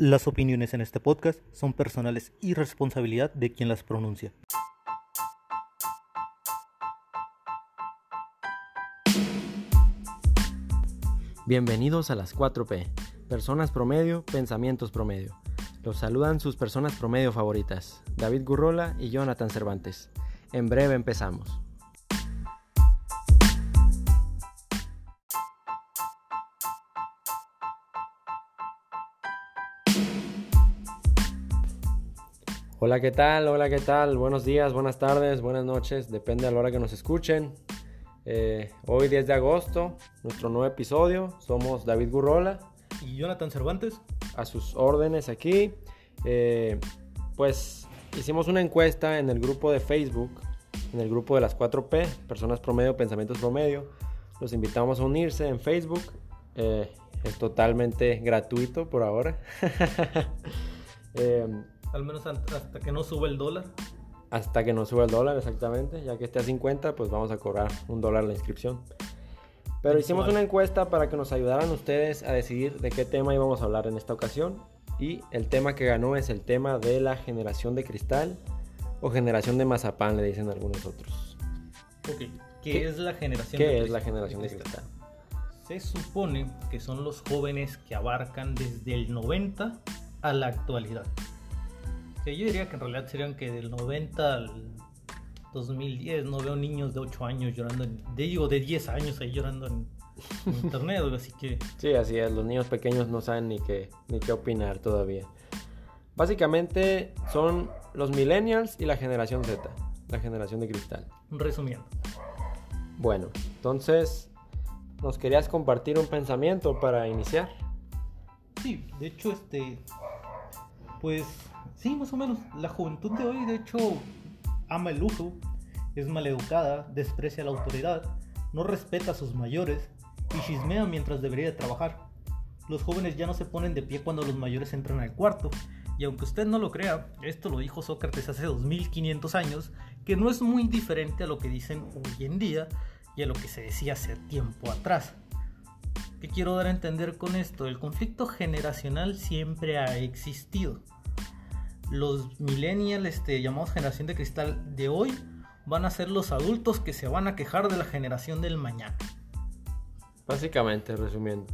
Las opiniones en este podcast son personales y responsabilidad de quien las pronuncia. Bienvenidos a las 4P, personas promedio, pensamientos promedio. Los saludan sus personas promedio favoritas, David Gurrola y Jonathan Cervantes. En breve empezamos. Hola, ¿qué tal? Hola, ¿qué tal? Buenos días, buenas tardes, buenas noches, depende a la hora que nos escuchen. Eh, hoy 10 de agosto, nuestro nuevo episodio, somos David Gurrola. Y Jonathan Cervantes. A sus órdenes aquí. Eh, pues hicimos una encuesta en el grupo de Facebook, en el grupo de las 4P, Personas Promedio, Pensamientos Promedio. Los invitamos a unirse en Facebook. Eh, es totalmente gratuito por ahora. Al menos hasta que no suba el dólar. Hasta que no suba el dólar, exactamente. Ya que esté a 50, pues vamos a cobrar un dólar la inscripción. Pero hicimos una encuesta para que nos ayudaran ustedes a decidir de qué tema íbamos a hablar en esta ocasión. Y el tema que ganó es el tema de la generación de cristal o generación de mazapán, le dicen algunos otros. Ok, ¿qué, es la generación ¿qué es la generación de cristal? Se supone que son los jóvenes que abarcan desde el 90 a la actualidad yo diría que en realidad serían que del 90 al 2010 no veo niños de 8 años llorando, de, digo, de 10 años ahí llorando en, internet, así que... Sí, así es, los niños pequeños no saben ni qué, ni qué opinar todavía. Básicamente son los millennials y la generación Z, la generación de cristal. Resumiendo. Bueno, entonces, ¿nos querías compartir un pensamiento para iniciar? Sí, de hecho, este, pues Sí, más o menos. La juventud de hoy, de hecho, ama el lujo, es maleducada, desprecia la autoridad, no respeta a sus mayores y chismea mientras debería trabajar. Los jóvenes ya no se ponen de pie cuando los mayores entran al cuarto. Y aunque usted no lo crea, esto lo dijo Sócrates hace 2500 años, que no es muy diferente a lo que dicen hoy en día y a lo que se decía hace tiempo atrás. ¿Qué quiero dar a entender con esto? El conflicto generacional siempre ha existido los millennials, este, llamados generación de cristal de hoy, van a ser los adultos que se van a quejar de la generación del mañana. Básicamente, resumiendo.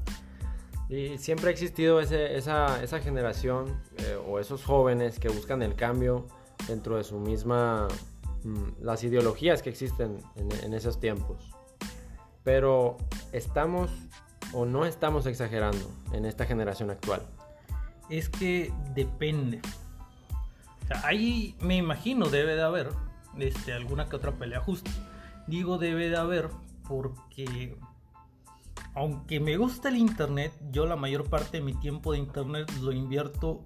Y siempre ha existido esa, generación eh, o esos jóvenes que buscan el cambio dentro de su misma, mm, las ideologías que existen en, en esos tiempos. Pero estamos o no estamos exagerando en esta generación actual. Es que depende ahí me imagino debe de haber este, alguna que otra pelea justa. Digo debe de haber porque aunque me gusta el internet, yo la mayor parte de mi tiempo de internet lo invierto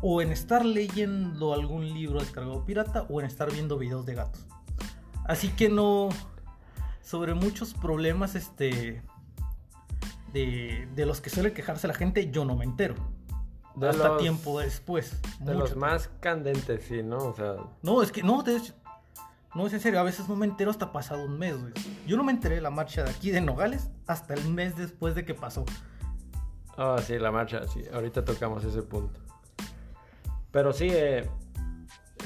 o en estar leyendo algún libro descargado pirata o en estar viendo videos de gatos. Así que no sobre muchos problemas este de, de los que suele quejarse la gente yo no me entero hasta tiempo después. De los más candentes, sí, ¿no? O sea... No, es que no, de no es en serio, a veces no me entero hasta pasado un mes, güey. Yo no me enteré de la marcha de aquí de Nogales hasta el mes después de que pasó. Ah, sí, la marcha, sí, ahorita tocamos ese punto. Pero sí, eh,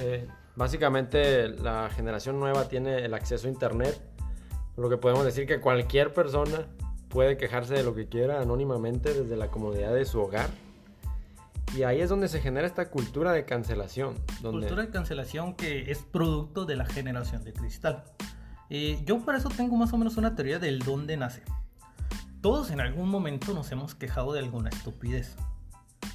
eh, básicamente la generación nueva tiene el acceso a internet, lo que podemos decir que cualquier persona puede quejarse de lo que quiera anónimamente desde la comodidad de su hogar y ahí es donde se genera esta cultura de cancelación. Donde... Cultura de cancelación que es producto de la generación de cristal. Eh, yo por eso tengo más o menos una teoría del dónde nace. Todos en algún momento nos hemos quejado de alguna estupidez.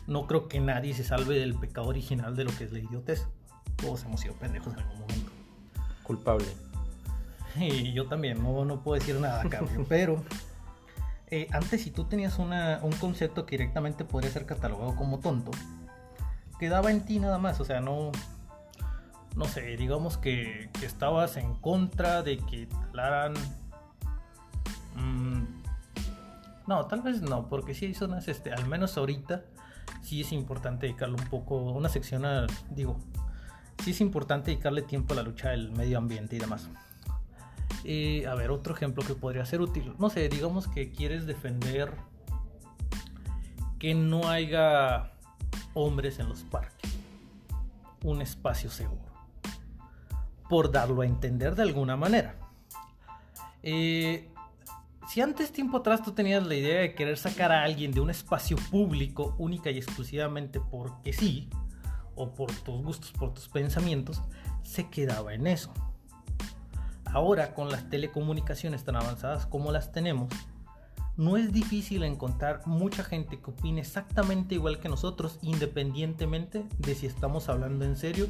No creo que nadie se salve del pecado original de lo que es la idiotez. Todos hemos sido pendejos en algún momento. Culpable. Y yo también, no, no puedo decir nada, cabrón. pero eh, antes si tú tenías un concepto que directamente podría ser catalogado como tonto, quedaba en ti nada más, o sea, no, no sé, digamos que, estabas en contra de que talaran... Mm, no, tal vez no, porque si hay zonas, este, al menos ahorita, sí es importante dedicarle un poco, una sección a, digo, sí es importante dedicarle tiempo a la lucha del medio ambiente y demás. Eh, a ver, otro ejemplo que podría ser útil. No sé, digamos que quieres defender que no haya hombres en los parques. Un espacio seguro. Por darlo a entender de alguna manera. Eh, si antes tiempo atrás tú tenías la idea de querer sacar a alguien de un espacio público única y exclusivamente porque sí, o por tus gustos, por tus pensamientos, se quedaba en eso. Ahora con las telecomunicaciones tan avanzadas como las tenemos, no es difícil encontrar mucha gente que opine exactamente igual que nosotros, independientemente de si estamos hablando en serio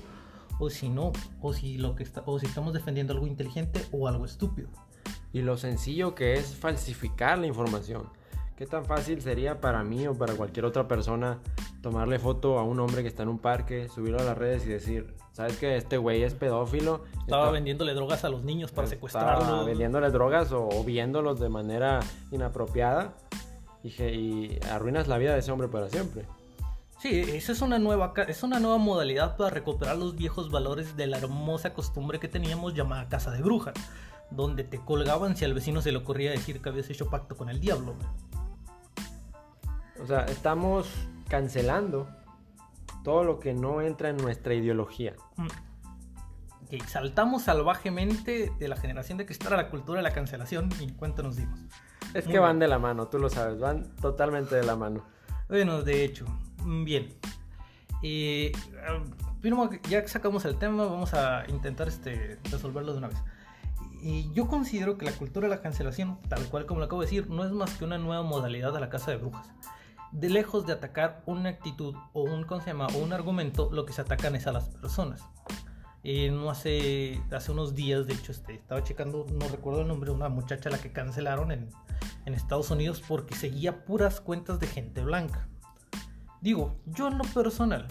o si no, o si, o si estamos defendiendo algo inteligente o algo estúpido. Y lo sencillo que es falsificar la información. ¿Qué tan fácil sería para mí o para cualquier otra persona tomarle foto a un hombre que está en un parque, subirlo a las redes y decir, ¿sabes que este güey es pedófilo? Estaba vendiéndole drogas a los niños para secuestrarlos. vendiéndole drogas o, viéndolos de manera inapropiada y, y arruinas la vida de ese hombre para siempre. Sí, esa es una nueva es una nueva modalidad para recuperar los viejos valores de la hermosa costumbre que teníamos llamada casa de brujas, donde te colgaban si al vecino se le ocurría decir que habías hecho pacto con el diablo. O sea, estamos cancelando todo lo que no entra en nuestra ideología. Mm. saltamos salvajemente de la generación de cristal a la cultura de la cancelación y cuánto nos dimos. Es que van de la mano, tú lo sabes, van totalmente de la mano. Bueno, de hecho, mm, bien. Eh, ya que sacamos el tema, vamos a intentar este, resolverlo de una vez. Y yo considero que la cultura de la cancelación, tal cual como lo acabo de decir, no es más que una nueva modalidad de la casa de brujas de lejos de atacar una actitud o un, o un argumento, lo que se atacan es a las personas. Eh, no hace, hace unos días, de hecho, este, estaba checando, no recuerdo el nombre de una muchacha a la que cancelaron en, en Estados Unidos porque seguía puras cuentas de gente blanca. Digo, yo en lo personal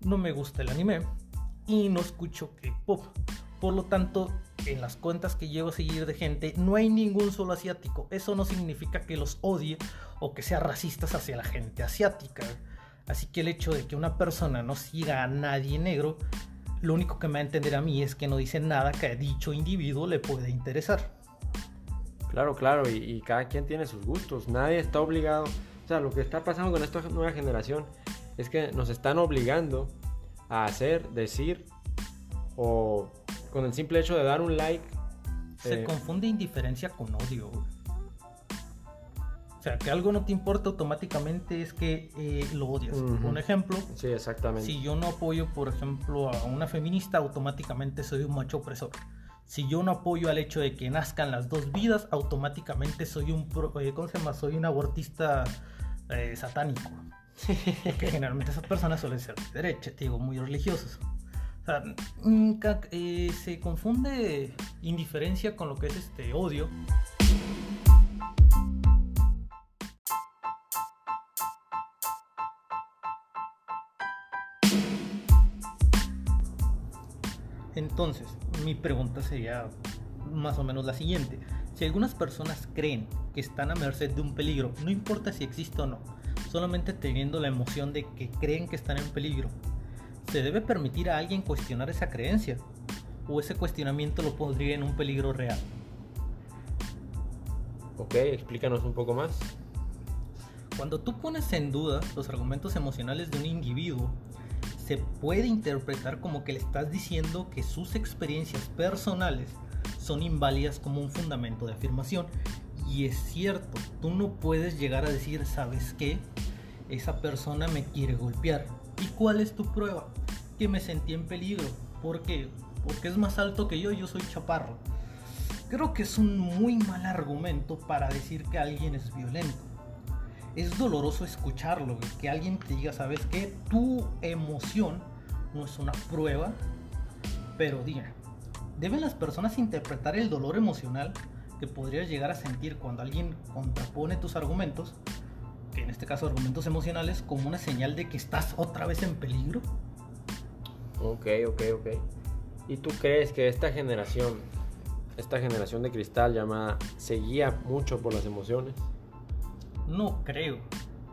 no me gusta el anime y no escucho K-pop. Por lo tanto, en las cuentas que llevo a seguir de gente no hay ningún solo asiático. Eso no significa que los odie o que sea racistas hacia la gente asiática. Así que el hecho de que una persona no siga a nadie negro, lo único que me va a entender a mí es que no dice nada que a dicho individuo le puede interesar. Claro, claro, y, y cada quien tiene sus gustos. Nadie está obligado. O sea, lo que está pasando con esta nueva generación es que nos están obligando a hacer, decir o con el simple hecho de dar un like. Se eh, confunde indiferencia con odio. O sea, que algo no te importa automáticamente es que eh, lo odias. Un ejemplo. Sí, exactamente. Si yo no apoyo, por ejemplo, a una feminista, automáticamente soy un macho opresor. Si yo no apoyo al hecho de que nazcan las dos vidas, automáticamente soy un, eh, ¿cómo se llama? Soy un abortista satánico. Porque generalmente esas personas suelen ser de derecha, digo, muy religiosos. Eh, se confunde indiferencia con lo que es este odio. Entonces, mi pregunta sería más o menos la siguiente. Si algunas personas creen que están a merced de un peligro, no importa si existe o no, solamente teniendo la emoción de que creen que están en peligro, ¿Se debe permitir a alguien cuestionar esa creencia? ¿O ese cuestionamiento lo pondría en un peligro real? Ok, explícanos un poco más. Cuando tú pones en duda los argumentos emocionales de un individuo, se puede interpretar como que le estás diciendo que sus experiencias personales son inválidas como un fundamento de afirmación. Y es cierto, tú no puedes llegar a decir, ¿sabes qué? Esa persona me quiere golpear ¿Y cuál es tu prueba? Que me sentí en peligro. ¿Por qué? Porque es más alto que yo, yo soy chaparro. Creo que es un muy mal argumento para decir que alguien es violento. Es doloroso escucharlo, que alguien te diga, ¿sabes qué? Tu emoción no es una prueba, pero diga, ¿deben las personas interpretar el dolor emocional que podrías llegar a sentir cuando alguien contrapone tus argumentos en este caso argumentos emocionales, como una señal de que estás otra vez en peligro. Ok, ok, ok. ¿Y tú crees que esta generación, esta generación de cristal llamada, se guía mucho por las emociones? No creo.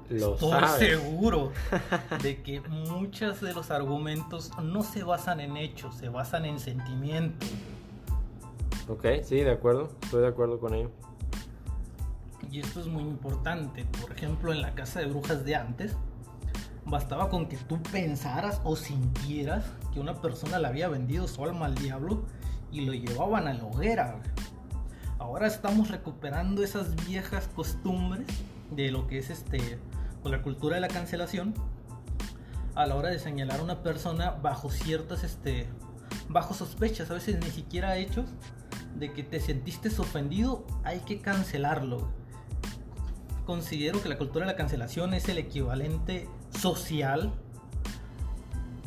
Lo Estoy seguro de que muchos de los argumentos no se basan en hechos, se basan en sentimientos. Ok, sí, de acuerdo, estoy de acuerdo con ello y esto es muy importante, por ejemplo en la casa de brujas de antes, Bastaba con que tú pensaras o sintieras que una persona le había vendido su alma al diablo y lo llevaban a la hoguera. Ahora estamos recuperando esas viejas costumbres de lo que es este con la cultura de la cancelación a la hora de señalar a una persona bajo ciertas este bajo sospechas, a veces ni siquiera hechos de que te sentiste ofendido, hay que cancelarlo. Considero que la cultura de la cancelación es el equivalente social.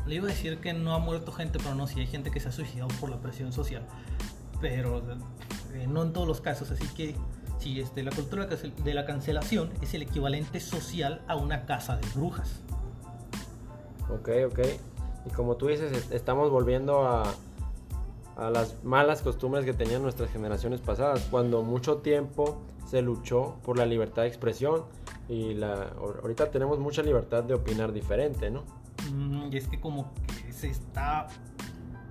Le iba a decir que no ha muerto gente, pero no, si hay gente que se ha suicidado por la presión social. Pero eh, no en todos los casos, así que si este, la cultura de la cancelación es el equivalente social a una casa de brujas. Ok, ok. Y como tú dices, estamos volviendo a, a las malas costumbres que tenían nuestras generaciones pasadas, cuando mucho tiempo se luchó por la libertad de expresión y la, ahorita tenemos mucha libertad de opinar diferente, ¿no? Mm, y es que como que se está...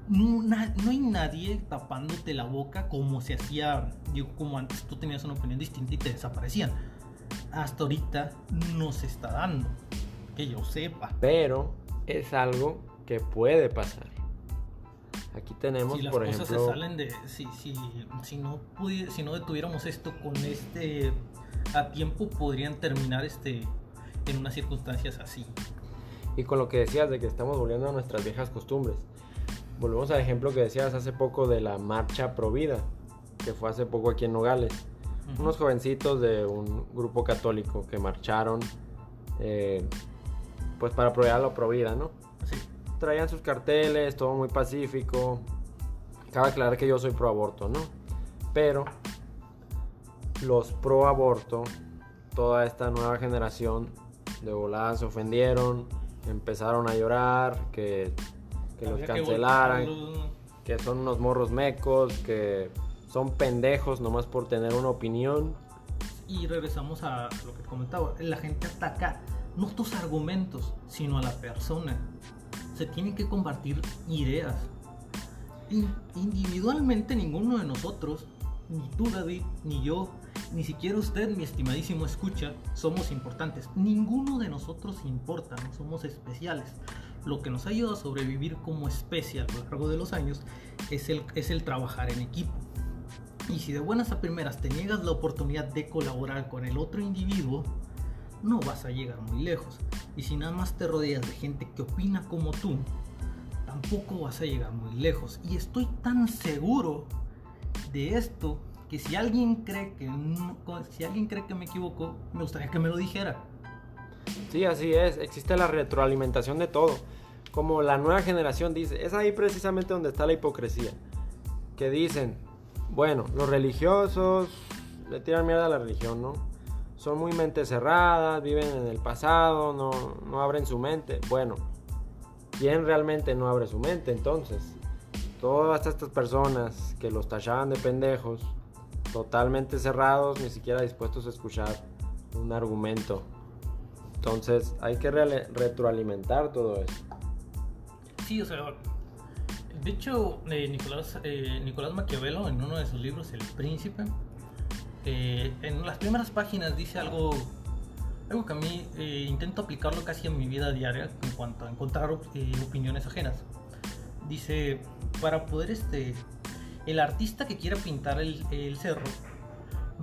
No, no, hay nadie tapándote la boca como se hacía, digo, como antes tú tenías una opinión distinta y te desaparecían. Hasta ahorita no se está dando, que yo sepa. Pero es algo que puede pasar. Aquí tenemos, si las por cosas ejemplo. Se salen de, si, si, si, no si no detuviéramos esto con este a tiempo, podrían terminar este en unas circunstancias así. Y con lo que decías de que estamos volviendo a nuestras viejas costumbres. Volvemos al ejemplo que decías hace poco de la marcha Provida, que fue hace poco aquí en Nogales. Unos jovencitos de un grupo católico que marcharon eh, pues para proveer la Provida, ¿no? Sí traían sus carteles, todo muy pacífico. Cabe aclarar que yo soy pro aborto, ¿no? Pero los pro aborto, toda esta nueva generación de voladas se ofendieron, empezaron a llorar, que, que los cancelaran, que, son unos morros mecos, que son pendejos nomás por tener una opinión. Y regresamos a lo que comentaba, la gente ataca no tus argumentos, sino a la persona se tienen que compartir ideas. individualmente ninguno de nosotros, ni tú David, ni yo, ni siquiera usted, mi estimadísimo escucha, somos importantes. Ninguno de nosotros importa, no somos especiales. Lo que nos ha ayudado a sobrevivir como especie a lo largo de los años es el, es el trabajar en equipo. Y si de buenas a primeras te niegas la oportunidad de colaborar con el otro individuo, no vas a llegar muy lejos. Y si nada más te rodeas de gente que opina como tú, tampoco vas a llegar muy lejos. Y estoy tan seguro de esto que si alguien cree que si alguien cree que me equivoco, me gustaría que me lo dijera. Sí, así es. Existe la retroalimentación de todo. Como la nueva generación dice, es ahí precisamente donde está la hipocresía. Que dicen, bueno, los religiosos le tiran mierda a la religión, ¿no? Son muy mente cerradas, viven en el pasado, no, no abren su mente. Bueno, ¿quién realmente no abre su mente entonces? Todas estas personas que los tachaban de pendejos, totalmente cerrados, ni siquiera dispuestos a escuchar un argumento. Entonces hay que retroalimentar todo eso. Sí, o sea, de hecho, eh, Nicolás, eh, Nicolás Maquiavelo en uno de sus libros, El Príncipe, eh, en las primeras páginas dice algo, algo que a mí eh, intento aplicarlo casi en mi vida diaria en cuanto a encontrar eh, opiniones ajenas. Dice, para poder este, el artista que quiera pintar el, cerro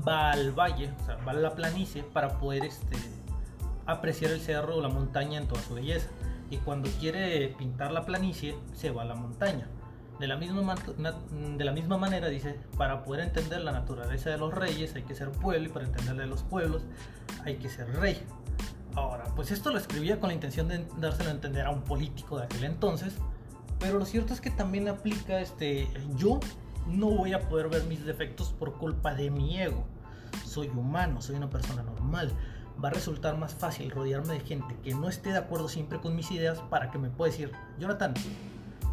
va al valle, o sea, va a la planicie para poder este, apreciar el cerro o la montaña en toda su belleza. Y cuando quiere pintar la planicie, se va a la montaña. De la, misma, manera dice, para poder entender la naturaleza de los reyes hay que ser pueblo y para entender de los pueblos hay que ser rey. Ahora, pues esto lo escribía con la intención de dárselo a entender a un político de aquel entonces, pero lo cierto es que también aplica este, yo no voy a poder ver mis defectos por culpa de mi ego. Soy humano, soy una persona normal. Va a resultar más fácil rodearme de gente que no esté de acuerdo siempre con mis ideas para que me pueda decir, Jonathan,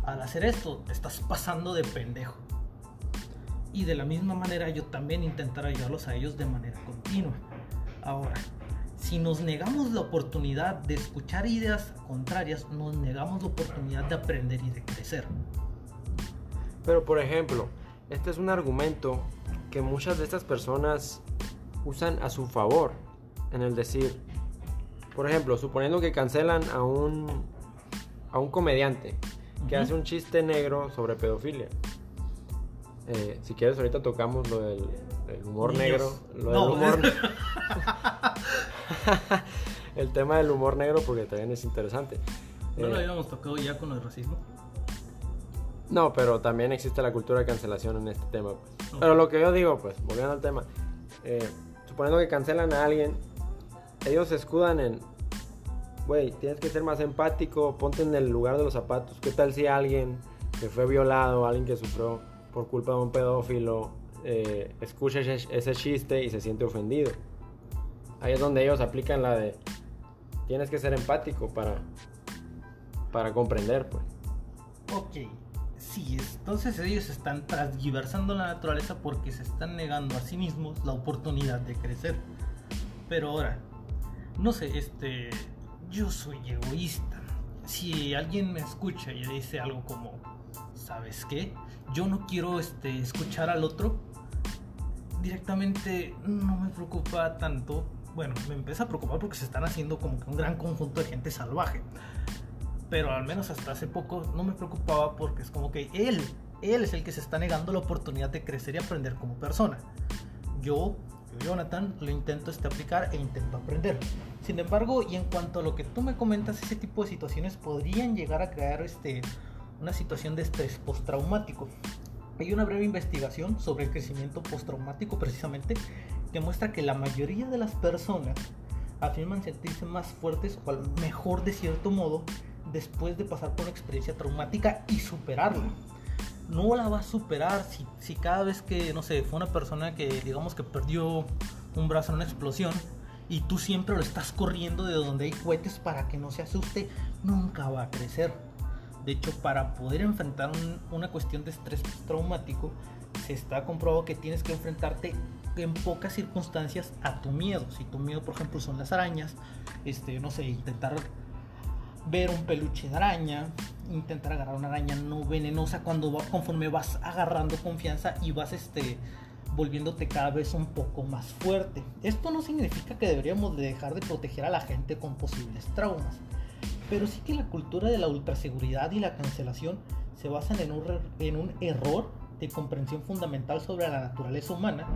al hacer esto te estás pasando de pendejo. Y de la misma manera yo también intentar ayudarlos a ellos de manera continua. Ahora, si nos negamos la oportunidad de escuchar ideas contrarias, nos negamos la oportunidad de aprender y de crecer. Pero por ejemplo, este es un argumento que muchas de estas personas usan a su favor en el decir, por ejemplo, suponiendo que cancelan a un, a un comediante que hace un chiste negro sobre pedofilia. Eh, si quieres, ahorita tocamos lo del, del humor Niños. negro. Lo No. del humor. el tema del humor negro, porque también es interesante. ¿No lo Eh, habíamos tocado ya con el racismo? no, pero también existe la cultura de cancelación en este tema. pues. Pero lo que yo digo, pues, volviendo al tema, eh, suponiendo que cancelan a alguien, ellos se escudan en, güey, tienes que ser más empático, ponte en el lugar de los zapatos. ¿Qué tal si alguien que fue violado, alguien que sufrió por culpa de un pedófilo, eh, escucha ese, chiste y se siente ofendido? Ahí es donde ellos aplican la de, tienes que ser empático para, para comprender, pues. Ok, sí, entonces ellos están transgiversando la naturaleza porque se están negando a sí mismos la oportunidad de crecer. Pero ahora, no sé, este, yo soy egoísta. Si alguien me escucha y dice algo como, ¿sabes qué? Yo no quiero este, escuchar al otro, directamente no me preocupa tanto. Bueno, me empieza a preocupar porque se están haciendo como que un gran conjunto de gente salvaje pero al menos hasta hace poco no me preocupaba porque es como que él, él es el que se está negando la oportunidad de crecer y aprender como persona. Yo, yo, Jonathan, lo intento este, aplicar e intento aprender. Sin embargo, y en cuanto a lo que tú me comentas, ese tipo de situaciones podrían llegar a crear este, una situación de estrés postraumático. Hay una breve investigación sobre el crecimiento postraumático precisamente que muestra que la mayoría de las personas afirman sentirse más fuertes o mejor de cierto modo después de pasar por una experiencia traumática y superarla. No la va a superar si, si cada vez que, no sé, fue una persona que digamos que perdió un brazo en una explosión y tú siempre lo estás corriendo de donde hay cohetes para que no se asuste, nunca va a crecer. De hecho, para poder enfrentar un- una cuestión de estrés traumático, se está comprobado que tienes que enfrentarte en pocas circunstancias a tu miedo. Si tu miedo, por ejemplo, son las arañas, este, no sé, intentar ver un peluche de araña, intentar agarrar una araña no venenosa cuando va, conforme vas agarrando confianza y vas este volviéndote cada vez un poco más fuerte. Esto no significa que deberíamos de dejar de proteger a la gente con posibles traumas, pero sí que la cultura de la ultraseguridad y la cancelación se basan en un, en un error de comprensión fundamental sobre la naturaleza humana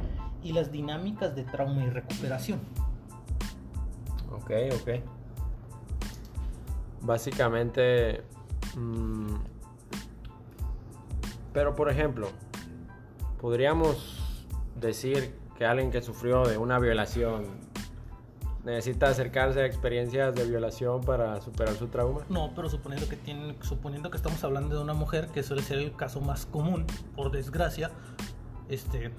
y las dinámicas de trauma y recuperación. Ok, ok. Básicamente... mm, pero por ejemplo, podríamos decir que alguien que sufrió de una violación necesita acercarse a experiencias de violación para superar su trauma. No, pero suponiendo que tienen, suponiendo que estamos hablando de una mujer, que suele ser el caso más común, por desgracia, este,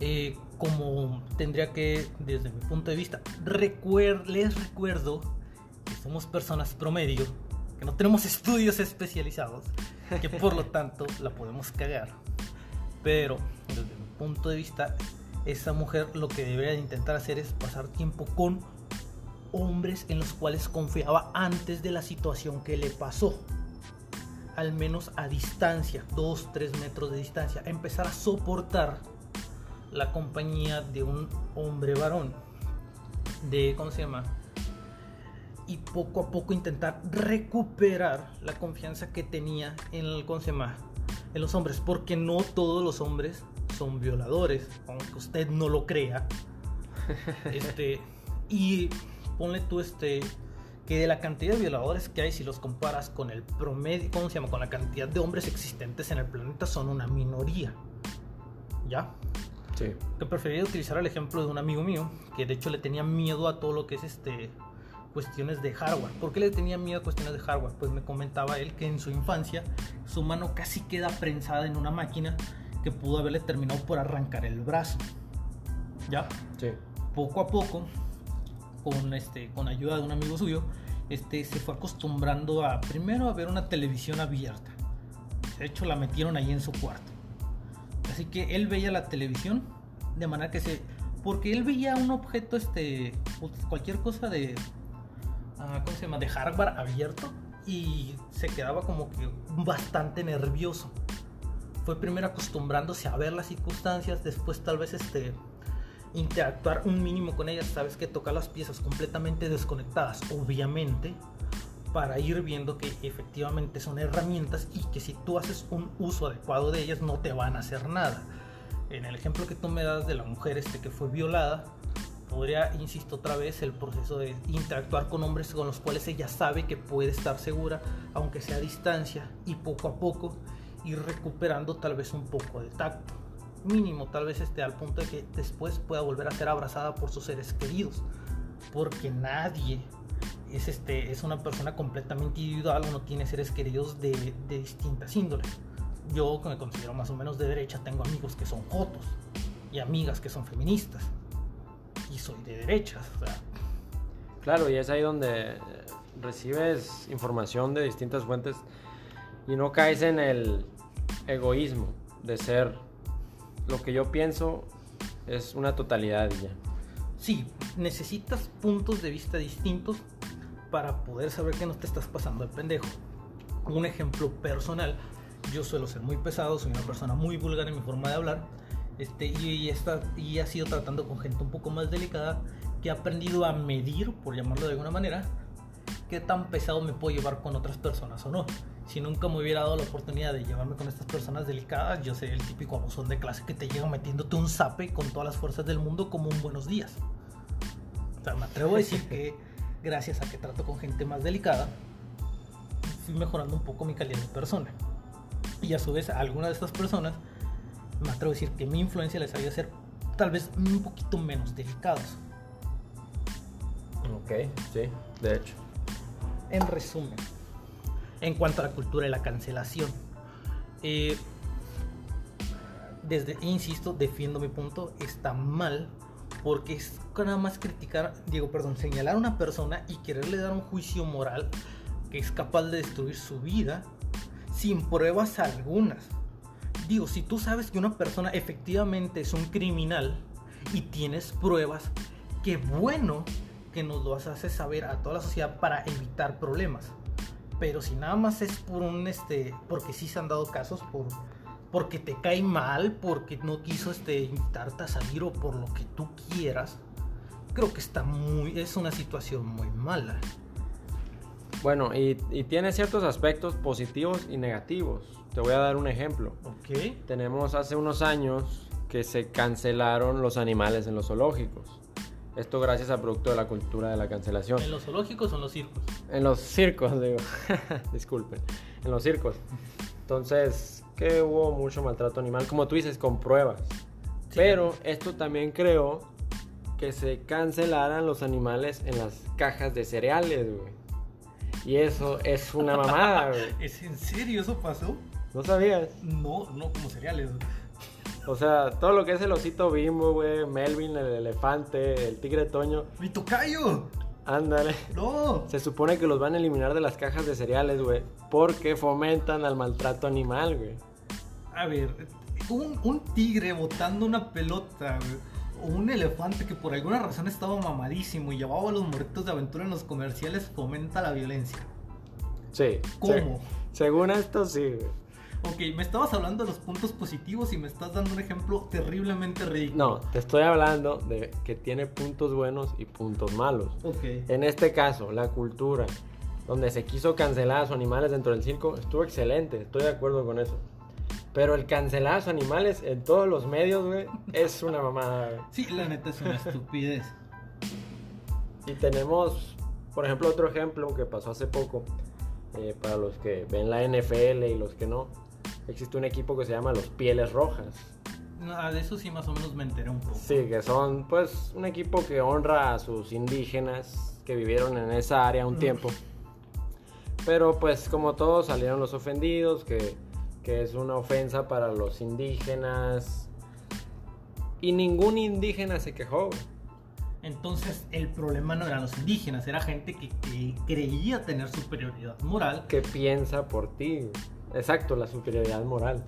eh, como tendría que, desde mi punto de vista, recuer- les recuerdo que somos personas promedio, que no tenemos estudios especializados, que por lo tanto la podemos cagar. Pero desde mi punto de vista, esa mujer lo que debería de intentar hacer es pasar tiempo con hombres en los cuales confiaba antes de la situación que le pasó. Al menos a distancia, 2, 3 metros de distancia. Empezar a soportar la compañía de un hombre varón. De, ¿cómo se llama? Y poco a poco intentar recuperar la confianza que tenía en el, ¿cómo se llama? En los hombres. Porque no todos los hombres son violadores. Aunque usted no lo crea. Este, y ponle tú este que de la cantidad de violadores que hay si los comparas con el promedio, ¿cómo se llama? Con la cantidad de hombres existentes en el planeta son una minoría. ¿Ya? Sí. Que prefería utilizar el ejemplo de un amigo mío que de hecho le tenía miedo a todo lo que es este cuestiones de hardware. ¿Por qué le tenía miedo a cuestiones de hardware? Pues me comentaba él que en su infancia su mano casi queda prensada en una máquina que pudo haberle terminado por arrancar el brazo. ¿Ya? Sí. poco a poco, con, este, con ayuda de un amigo suyo, este, se fue acostumbrando a primero a ver una televisión abierta. De hecho, la metieron ahí en su cuarto. Así que él veía la televisión de manera que se... Porque él veía un objeto, este, pues, cualquier cosa de... ¿Cómo se llama? De hardware abierto y se quedaba como que bastante nervioso. Fue primero acostumbrándose a ver las circunstancias, después tal vez este interactuar un mínimo con ellas, sabes que tocar las piezas completamente desconectadas, obviamente, para ir viendo que efectivamente son herramientas y que si tú haces un uso adecuado de ellas no te van a hacer nada. En el ejemplo que tú me das de la mujer este que fue violada, podría, insisto otra vez, el proceso de interactuar con hombres con los cuales ella sabe que puede estar segura, aunque sea a distancia, y poco a poco ir recuperando tal vez un poco de tacto. Mínimo, tal vez esté al punto de que después pueda volver a ser abrazada por sus seres queridos. Porque nadie es, este, es una persona completamente individual, uno tiene seres queridos de, de distintas índoles. Yo, que me considero más o menos de derecha, tengo amigos que son jotos y amigas que son feministas. Y soy de derechas. O sea, Claro, y es ahí donde recibes información de distintas fuentes y no caes en el egoísmo de ser lo que yo pienso es una totalidad y ya. Sí, necesitas puntos de vista distintos para poder saber que no te estás pasando de pendejo. Un ejemplo personal, yo suelo ser muy pesado, soy una persona muy vulgar en mi forma de hablar, este, y, y, está, y he sido tratando con gente un poco más delicada que he aprendido a medir, por llamarlo de alguna manera, qué tan pesado me puedo llevar con otras personas o no. Si nunca me hubiera dado la oportunidad de llevarme con estas personas delicadas, yo sería el típico abusón de clase que te llega metiéndote un zape con todas las fuerzas del mundo como un buenos días. O sea, me atrevo a decir que gracias a que trato con gente más delicada, fui mejorando un poco mi calidad de persona. Y a su vez, algunas de estas personas, me atrevo a decir que mi influencia les haría ser tal vez un poquito menos delicados. Ok, sí, de hecho. En resumen, en cuanto a la cultura de la cancelación, eh, desde, insisto, defiendo mi punto, está mal porque es nada más criticar, digo, perdón, señalar a una persona y quererle dar un juicio moral que es capaz de destruir su vida sin pruebas algunas. Digo, si tú sabes que una persona efectivamente es un criminal y tienes pruebas, qué bueno que nos lo hace saber a toda la sociedad para evitar problemas. Pero si nada más es por un este, porque sí se han dado casos por porque te cae mal, porque no quiso este invitarte a salir o por lo que tú quieras, creo que está muy es una situación muy mala. Bueno, y, y, tiene ciertos aspectos positivos y negativos. Te voy a dar un ejemplo. Ok. Tenemos hace unos años que se cancelaron los animales en los zoológicos. Esto gracias al producto de la cultura de la cancelación. ¿En los zoológicos o en los circos? En los circos, digo. Disculpen. En los circos. Entonces, que hubo mucho maltrato animal, como tú dices, con pruebas. Sí. Pero esto también creó que se cancelaran los animales en las cajas de cereales, güey. Y eso es una mamada, güey. ¿Es en serio eso pasó? ¿No sabías? No, no como cereales. O sea, todo lo que es el osito bimbo, güey, Melvin, el elefante, el tigre toño. ¡Mi tocayo! Ándale. No. Se supone que los van a eliminar de las cajas de cereales, güey. Porque fomentan al maltrato animal, güey. A ver, un, un tigre botando una pelota, güey. O un elefante que por alguna razón estaba mamadísimo y llevaba a los morritos de aventura en los comerciales fomenta la violencia. Sí. ¿Cómo? Se, según esto, sí. Ok, me estabas hablando de los puntos positivos y me estás dando un ejemplo terriblemente ridículo. No, te estoy hablando de que tiene puntos buenos y puntos malos. Ok. En este caso, la cultura, donde se quiso cancelar a los animales dentro del circo, estuvo excelente, estoy de acuerdo con eso. Pero el cancelar a los animales en todos los medios, güey, es una mamada. Güey. Sí, la neta es una estupidez. Y tenemos, por ejemplo, otro ejemplo que pasó hace poco, eh, para los que ven la NFL y los que no, existe un equipo que se llama los Pieles Rojas. No, de eso sí más o menos me enteré un poco. Sí, que son pues un equipo que honra a sus indígenas que vivieron en esa área un tiempo. Pero pues como todos salieron los ofendidos, que, que es una ofensa para los indígenas. Y ningún indígena se quejó. Entonces el problema no eran los indígenas, era gente que, que creía tener superioridad moral. Que piensa por ti. Exacto, la superioridad moral.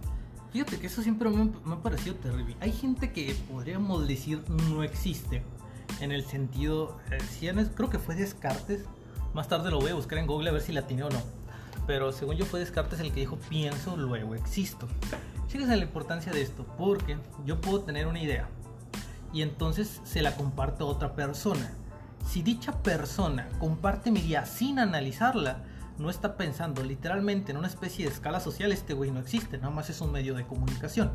Fíjate que eso siempre me, me, ha parecido terrible. Hay gente que podríamos decir no existe. En el sentido, eh, si es, creo que fue Descartes. Más tarde lo voy a buscar en Google a ver si la tiene o no. Pero según yo fue Descartes el que dijo pienso, luego existo. Fíjense la importancia de esto, porque yo puedo tener una idea. y entonces se la comparto a otra persona. Si dicha persona comparte mi guía sin analizarla, no está pensando literalmente en una especie de escala social, este güey no existe, nada más es un medio de comunicación.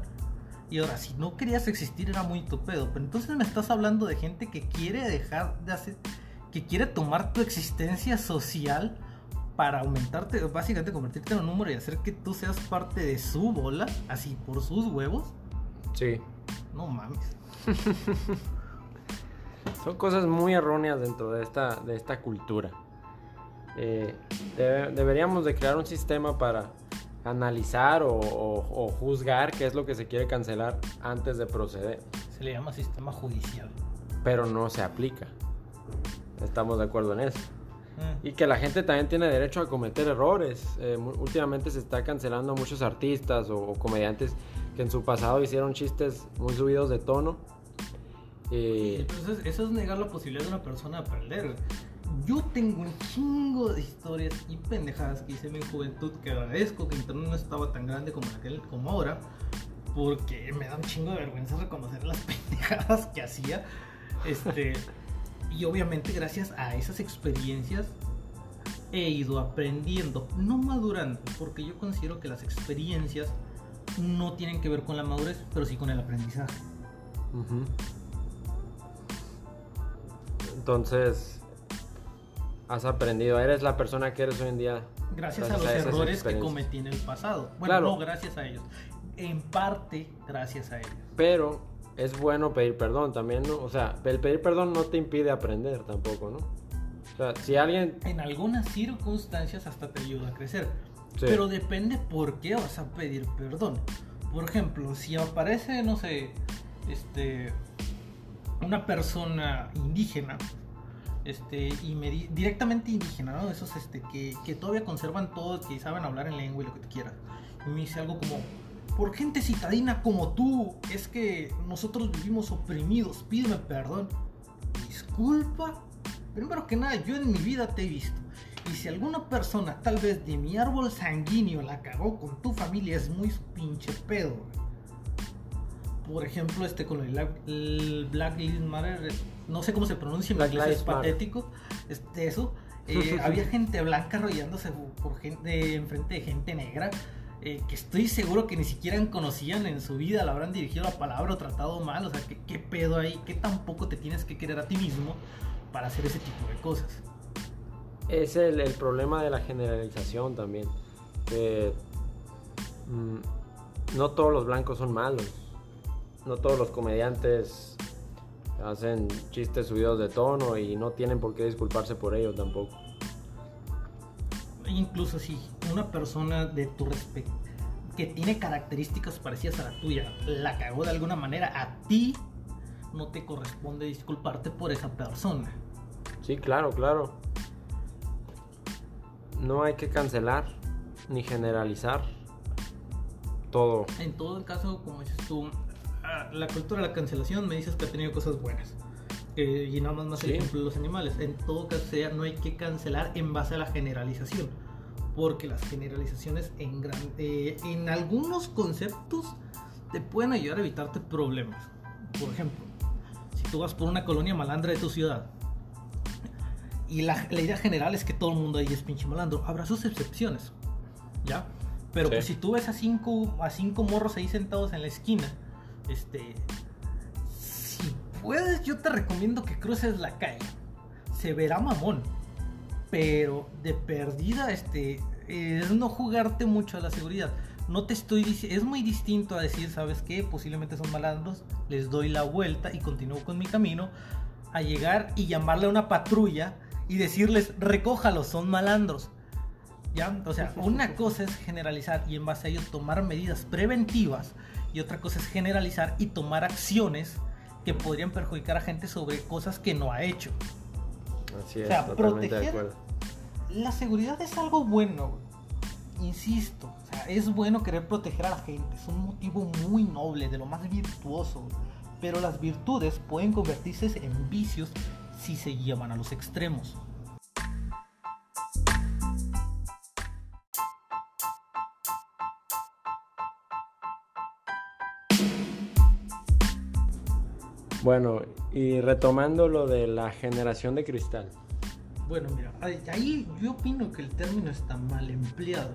Y ahora, si no querías existir era muy tu pedo, pero entonces me estás hablando de gente que quiere dejar de hacer, que quiere tomar tu existencia social para aumentarte, básicamente convertirte en un número y hacer que tú seas parte de su bola, así por sus huevos. Sí. No mames. Son cosas muy erróneas dentro de esta, de esta cultura. Eh, deberíamos de crear un sistema para analizar o, juzgar qué es lo que se quiere cancelar antes de proceder. Se le llama sistema judicial. Pero no se aplica. Estamos de acuerdo en eso. Mm. Y que la gente también tiene derecho a cometer errores. Eh, últimamente se está cancelando a muchos artistas o, comediantes que en su pasado hicieron chistes muy subidos de tono. Entonces, eso es negar la posibilidad de una persona de aprender. Yo tengo un chingo de historias y pendejadas que hice en mi juventud que agradezco que internet no estaba tan grande como, aquel, como ahora, porque me da un chingo de vergüenza reconocer las pendejadas que hacía. Este, y obviamente gracias a esas experiencias he ido aprendiendo, no madurando, porque yo considero que las experiencias no tienen que ver con la madurez, pero sí con el aprendizaje. Entonces, has aprendido, eres la persona que eres hoy en día. Gracias, a los errores que cometí en el pasado. Bueno, no gracias a ellos. En parte, gracias a ellos. Pero es bueno pedir perdón también, ¿no? O sea, el pedir perdón no te impide aprender tampoco, ¿no? O sea, si alguien... En algunas circunstancias hasta te ayuda a crecer. Pero depende por qué vas a pedir perdón. Por ejemplo, si aparece, no sé, este, una persona indígena, este, y me directamente indígena, ¿no? Esos este, que, que todavía conservan todo, que saben hablar en lengua y lo que te quieras. Y me dice algo como, por gente citadina como tú, es que nosotros vivimos oprimidos, pídeme perdón. Disculpa. Primero que nada, yo en mi vida te he visto. Y si alguna persona, tal vez de mi árbol sanguíneo, la cagó con tu familia, es muy pinche pedo. Por ejemplo, este con el, Black Lives Matter, no sé cómo se pronuncia, me es patético. Este, eso. Eh, había gente blanca arrollándose por gente, enfrente de gente negra. Eh, que estoy seguro que ni siquiera conocían en su vida, la habrán dirigido la palabra o tratado mal, o sea, ¿qué, qué pedo ahí? ¿Qué tampoco te tienes que querer a ti mismo para hacer ese tipo de cosas? Es el, el problema de la generalización también, que mm, no todos los blancos son malos, no todos los comediantes hacen chistes subidos de tono y no tienen por qué disculparse por ello tampoco incluso si una persona de tu respeto que tiene características parecidas a la tuya la cagó de alguna manera, a ti no te corresponde disculparte por esa persona. Sí, claro, claro. No hay que cancelar ni generalizar todo. En todo caso, como dices tú, ah, la cultura de la cancelación me dices que ha tenido cosas buenas y nada más el ejemplo de los animales. En todo caso, sea, no hay que cancelar en base a la generalización, porque las generalizaciones en, eh, en algunos conceptos te pueden ayudar a evitarte problemas. Por ejemplo, si tú vas por una colonia malandra de tu ciudad y la, idea general es que todo el mundo ahí es pinche malandro, habrá sus excepciones, ¿ya? Pero pues si tú ves a cinco, a cinco morros ahí sentados en la esquina, este, puedes, yo te recomiendo que cruces la calle. Se verá mamón. Pero de perdida, este, es no jugarte mucho a la seguridad. No te estoy diciendo, es muy distinto a decir, ¿sabes qué? Posiblemente son malandros, les doy la vuelta y continúo con mi camino. A llegar y llamarle a una patrulla y decirles, recójalos, son malandros. ¿Ya? O sea, una cosa es generalizar y en base a ello tomar medidas preventivas y otra cosa es generalizar y tomar acciones que podrían perjudicar a gente sobre cosas que no ha hecho. Así es, o sea, proteger la seguridad es algo bueno, insisto, o sea, es bueno querer proteger a la gente, es un motivo muy noble, de lo más virtuoso, pero las virtudes pueden convertirse en vicios si se llevan a los extremos. Bueno, y retomando lo de la generación de cristal. Bueno, mira, ahí yo opino que el término está mal empleado,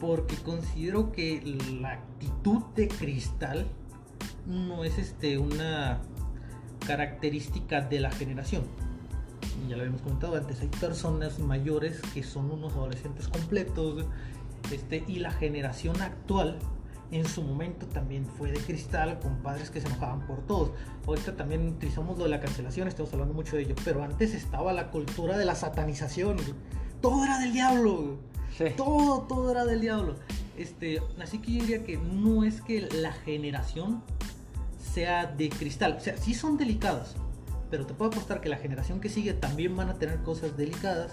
porque considero que la actitud de cristal no es este una característica de la generación. Ya lo habíamos comentado antes, hay personas mayores que son unos adolescentes completos, este, y la generación actual en su momento también fue de cristal, con padres que se enojaban por todos. Ahorita también utilizamos lo de la cancelación, estamos hablando mucho de ello, pero antes estaba la cultura de la satanización. Todo era del diablo. Todo, todo era del diablo. Este, así que yo diría que no es que la generación sea de cristal. O sea, sí son delicadas, pero te puedo apostar que la generación que sigue también van a tener cosas delicadas.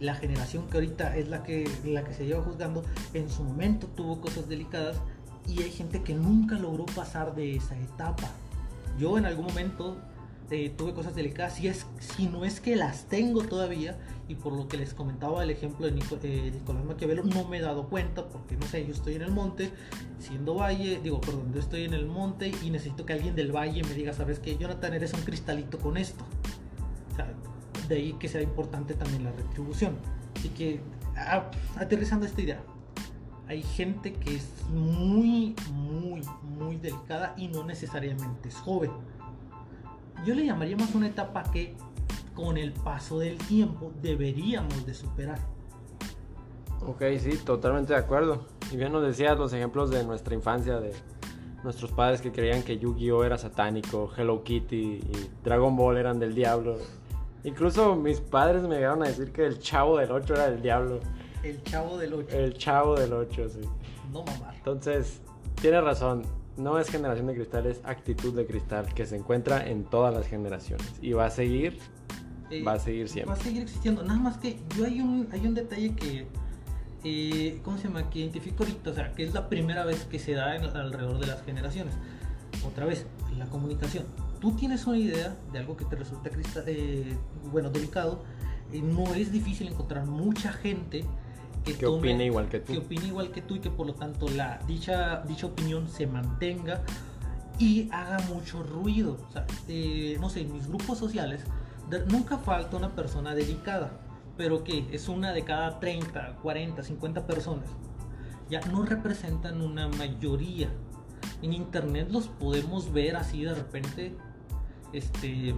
La generación que ahorita es la que, la que se lleva juzgando, en su momento tuvo cosas delicadas y hay gente que nunca logró pasar de esa etapa. Yo en algún momento eh, tuve cosas delicadas, si, es, si no es que las tengo todavía, y por lo que les comentaba el ejemplo de eh, Nicolás Maquiavelo, no me he dado cuenta, porque no sé, yo estoy en el monte, siendo valle, digo, perdón, yo estoy en el monte y necesito que alguien del valle me diga, sabes que Jonathan, eres un cristalito con esto. O sea, de ahí que sea importante también la retribución. Así que, ah, aterrizando esta idea, hay gente que es muy, muy, muy delicada y no necesariamente es joven. Yo le llamaría más una etapa que con el paso del tiempo deberíamos de superar. Ok, sí, totalmente de acuerdo. Y bien nos decías los ejemplos de nuestra infancia, de nuestros padres que creían que Yu-Gi-Oh era satánico, Hello Kitty y Dragon Ball eran del diablo. Incluso mis padres me llegaron a decir que el chavo del 8 era del diablo. El chavo del 8. El chavo del 8, sí. No mamar. Entonces, tiene razón. No es generación de cristal, es actitud de cristal que se encuentra en todas las generaciones. Y va a seguir. Eh, va a seguir siempre. Va a seguir existiendo. Nada más que yo hay un, hay un detalle que. Eh, ¿Cómo se llama? Que identifico ahorita. O sea, que es la primera vez que se da alrededor de las generaciones. Otra vez, la comunicación. Tú tienes una idea de algo que te resulta cristal, eh, bueno, delicado. no es difícil encontrar mucha gente que, opine igual que tú. Que opine igual que tú y que por lo tanto la, dicha, dicha opinión se mantenga y haga mucho ruido. O sea, eh, no sé, en mis grupos sociales nunca falta una persona dedicada, pero que es una de cada 30, 40, 50 personas. Ya no representan una mayoría. En internet los podemos ver así de repente este,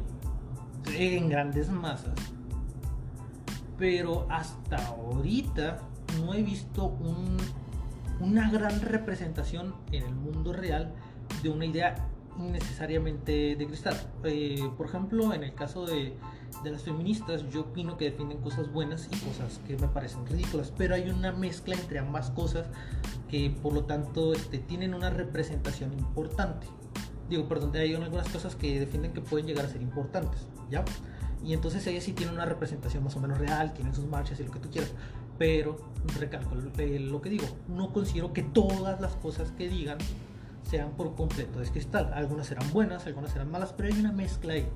en grandes masas. Pero hasta ahorita no he visto una gran representación en el mundo real de una idea innecesariamente de cristal. Eh, por ejemplo, en el caso de, las feministas, yo opino que defienden cosas buenas y cosas que me parecen ridículas, pero hay una mezcla entre ambas cosas que por lo tanto este, tienen una representación importante. Digo, perdón, hay algunas cosas que defienden que pueden llegar a ser importantes, ¿ya? Y entonces ellas sí tienen una representación más o menos real, tienen sus marchas y lo que tú quieras pero recalco lo que digo, no considero que todas las cosas que digan sean por completo de cristal. Algunas serán buenas, algunas serán malas, pero hay una mezcla ahí.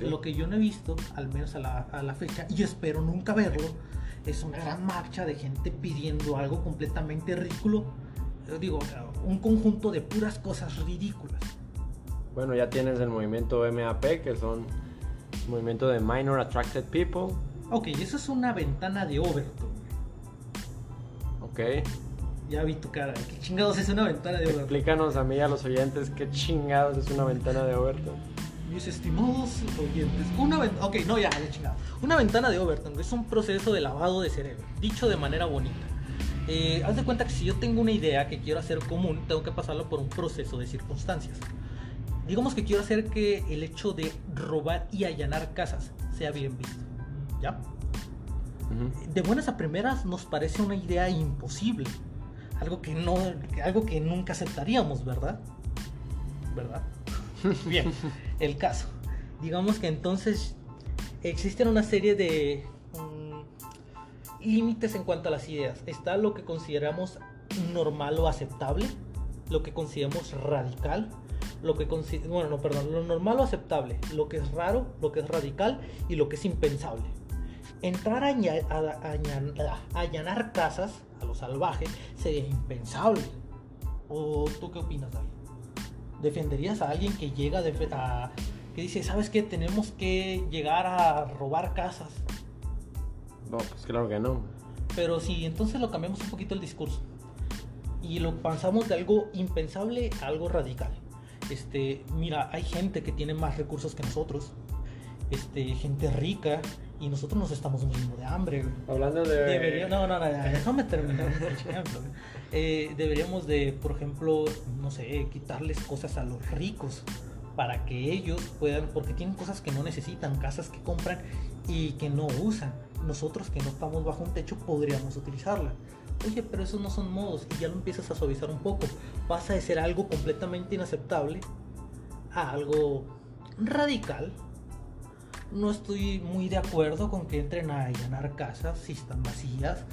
Lo que yo no he visto, al menos a la, a la, fecha, y espero nunca verlo, es una gran marcha de gente pidiendo algo completamente ridículo. Digo, un conjunto de puras cosas ridículas. Bueno, ya tienes el movimiento MAP, que son movimiento de Minor Attracted People. Ok, eso es una ventana de Overton. Ok. Ya vi tu cara. ¿Qué chingados es una ventana de Overton? Explícanos a mí a los oyentes qué chingados es una ventana de Overton. Mis estimados oyentes. Una ventana. Ok, no, ya, ya chingado. Una ventana de Overton es un proceso de lavado de cerebro. Dicho de manera bonita. Eh, haz de cuenta que si yo tengo una idea que quiero hacer común, tengo que pasarlo por un proceso de circunstancias. Digamos que quiero hacer que el hecho de robar y allanar casas sea bien visto. ¿Ya? De buenas a primeras nos parece una idea imposible. Algo que no, algo que nunca aceptaríamos, ¿verdad? ¿Verdad? Bien, el caso. Digamos que entonces existen una serie de mm, límites en cuanto a las ideas. Está lo que consideramos normal o aceptable, lo que consideramos radical, lo que bueno, no, perdón, lo normal o aceptable, lo que es raro, lo que es radical y lo que es impensable entrar a, allanar casas a lo salvaje sería impensable. ¿O tú qué opinas, David? ¿Defenderías a alguien que llega a, que dice, ¿sabes qué? Tenemos que llegar a robar casas. No, pues claro que no. Pero si entonces lo cambiamos un poquito el discurso y lo pasamos de algo impensable a algo radical. Este, mira, hay gente que tiene más recursos que nosotros. Este, gente rica y nosotros nos estamos muriendo de hambre. Hablando de no, no, no, déjame terminar eh, deberíamos de, por ejemplo, no sé, quitarles cosas a los ricos para que ellos puedan, porque tienen cosas que no necesitan, casas que compran y que no usan. Nosotros que no estamos bajo un techo podríamos utilizarla. Oye, pero esos no son modos y ya lo empiezas a suavizar un poco. Pasa de ser algo completamente inaceptable a algo radical. No estoy muy de acuerdo con que entren a allanar casas si están vacías.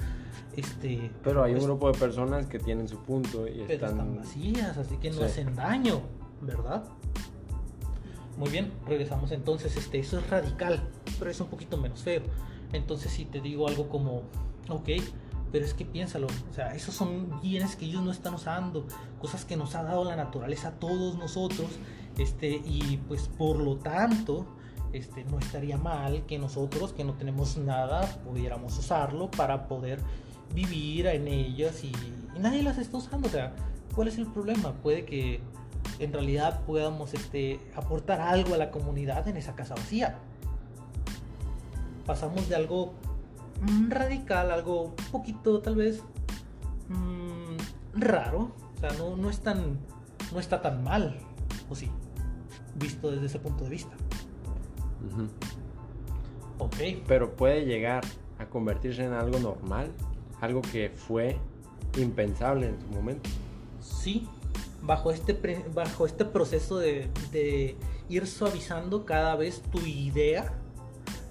Este, pero hay un pues grupo de personas que tienen su punto y están... vacías, así que no hacen daño, ¿verdad? Muy bien, regresamos entonces. Este, eso es radical, pero es un poquito menos feo. Entonces, si te digo algo como, ok, pero es que piénsalo, o sea, esos son bienes que ellos no están usando, cosas que nos ha dado la naturaleza a todos nosotros, este, y pues por lo tanto, este, no estaría mal que nosotros, que no tenemos nada, pudiéramos usarlo para poder vivir en ellas y, nadie las está usando, o sea, ¿cuál es el problema? Puede que en realidad podamos este, aportar algo a la comunidad en esa casa vacía. Pasamos de algo Mm, radical, algo un poquito tal vez mm, raro. O sea, no, no, está tan mal, o sí, visto desde ese punto de vista. Ok. Pero puede llegar a convertirse en algo normal, algo que fue impensable en su momento. Sí, bajo este, bajo este proceso de, de ir suavizando cada vez tu idea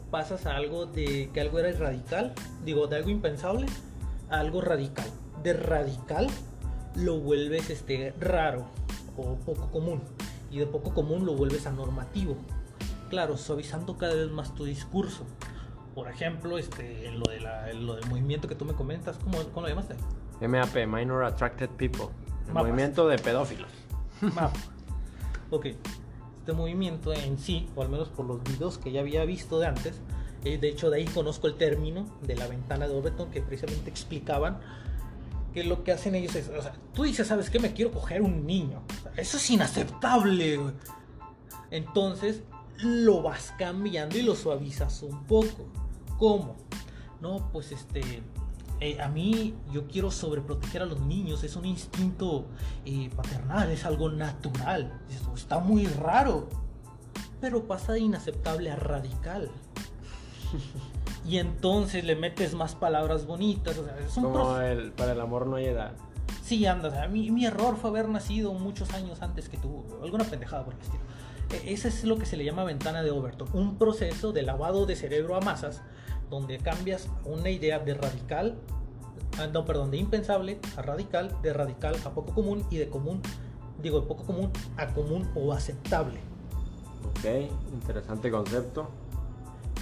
pasas a algo de que algo era radical, digo, de algo impensable a algo radical. De radical lo vuelves este raro o poco común y de poco común lo vuelves a normativo. Claro, suavizando cada vez más tu discurso. Por ejemplo, este, lo, de la, lo del movimiento que tú me comentas, ¿cómo, cómo lo llamaste? MAP, Minor Attracted People. El movimiento de pedófilos. MAP. Ok este movimiento en sí, o al menos por los videos que ya había visto de antes, eh, de hecho de ahí conozco el término de la ventana de Overton que precisamente explicaban que lo que hacen ellos es, o sea, tú dices, ¿sabes qué? Me quiero coger un niño. eso es inaceptable. Entonces lo vas cambiando y lo suavizas un poco. ¿Cómo? No, pues este, eh, a mí yo quiero sobreproteger a los niños, es un instinto eh, paternal, es algo natural. Esto está muy raro, pero pasa de inaceptable a radical. y entonces le metes más palabras bonitas. Como el, para el amor no hay edad. Sí, anda, mi, mi, error fue haber nacido muchos años antes que tú, alguna pendejada por el estilo. E, ese es lo que se le llama ventana de Overton, un proceso de lavado de cerebro a masas donde cambias una idea de radical, ah, no, perdón, de impensable a radical, de radical a poco común y de común, digo, de poco común a común o aceptable. Ok, interesante concepto.